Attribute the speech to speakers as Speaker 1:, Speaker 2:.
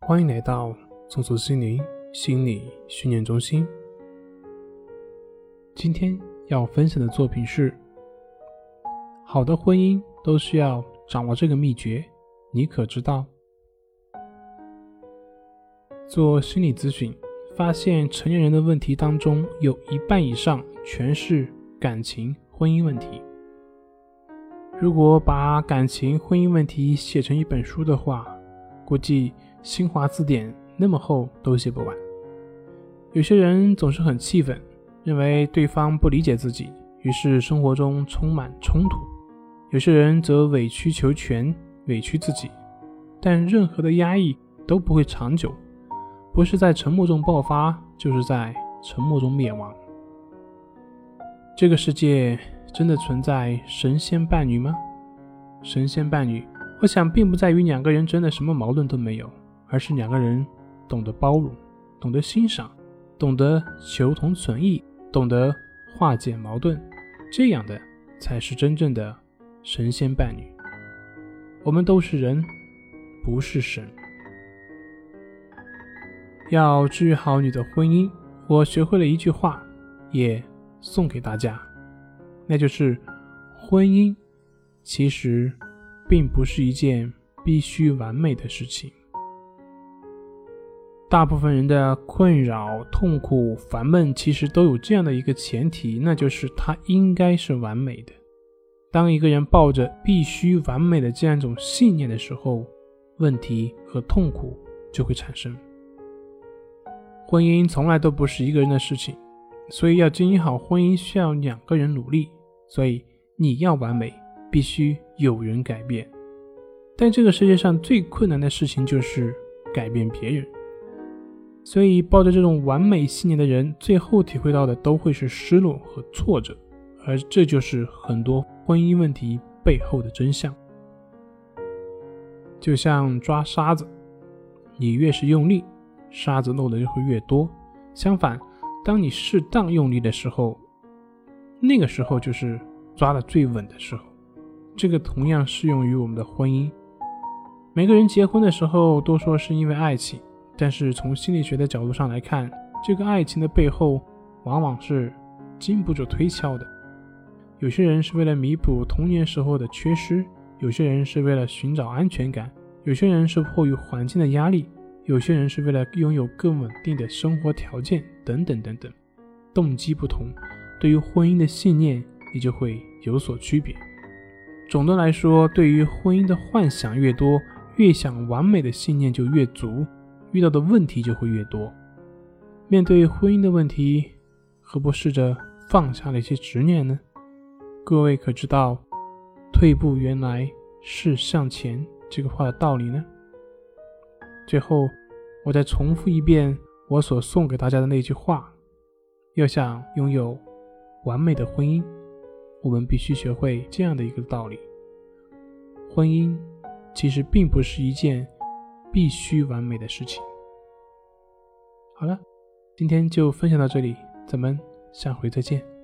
Speaker 1: 欢迎来到松鼠心灵心理训练中心。今天要分享的作品是：好的婚姻都需要掌握这个秘诀，你可知道？做心理咨询，发现成年人的问题当中有一半以上全是感情婚姻问题。如果把感情婚姻问题写成一本书的话，估计新华字典那么厚都写不完。有些人总是很气愤，认为对方不理解自己，于是生活中充满冲突；有些人则委曲求全，委屈自己。但任何的压抑都不会长久，不是在沉默中爆发，就是在沉默中灭亡。这个世界真的存在神仙伴侣吗？神仙伴侣。我想，并不在于两个人真的什么矛盾都没有，而是两个人懂得包容，懂得欣赏，懂得求同存异，懂得化解矛盾，这样的才是真正的神仙伴侣。我们都是人，不是神。要治愈好你的婚姻，我学会了一句话，也送给大家，那就是：婚姻其实。并不是一件必须完美的事情。大部分人的困扰、痛苦、烦闷，其实都有这样的一个前提，那就是它应该是完美的。当一个人抱着必须完美的这样一种信念的时候，问题和痛苦就会产生。婚姻从来都不是一个人的事情，所以要经营好婚姻需要两个人努力。所以你要完美。必须有人改变，但这个世界上最困难的事情就是改变别人。所以，抱着这种完美信念的人，最后体会到的都会是失落和挫折，而这就是很多婚姻问题背后的真相。就像抓沙子，你越是用力，沙子漏的就会越多；相反，当你适当用力的时候，那个时候就是抓的最稳的时候。这个同样适用于我们的婚姻。每个人结婚的时候都说是因为爱情，但是从心理学的角度上来看，这个爱情的背后往往是经不住推敲的。有些人是为了弥补童年时候的缺失，有些人是为了寻找安全感，有些人是迫于环境的压力，有些人是为了拥有更稳定的生活条件，等等等等。动机不同，对于婚姻的信念也就会有所区别。总的来说，对于婚姻的幻想越多，越想完美的信念就越足，遇到的问题就会越多。面对婚姻的问题，何不试着放下那些执念呢？各位可知道“退步原来是向前”这个话的道理呢？最后，我再重复一遍我所送给大家的那句话：要想拥有完美的婚姻。我们必须学会这样的一个道理：婚姻其实并不是一件必须完美的事情。好了，今天就分享到这里，咱们下回再见。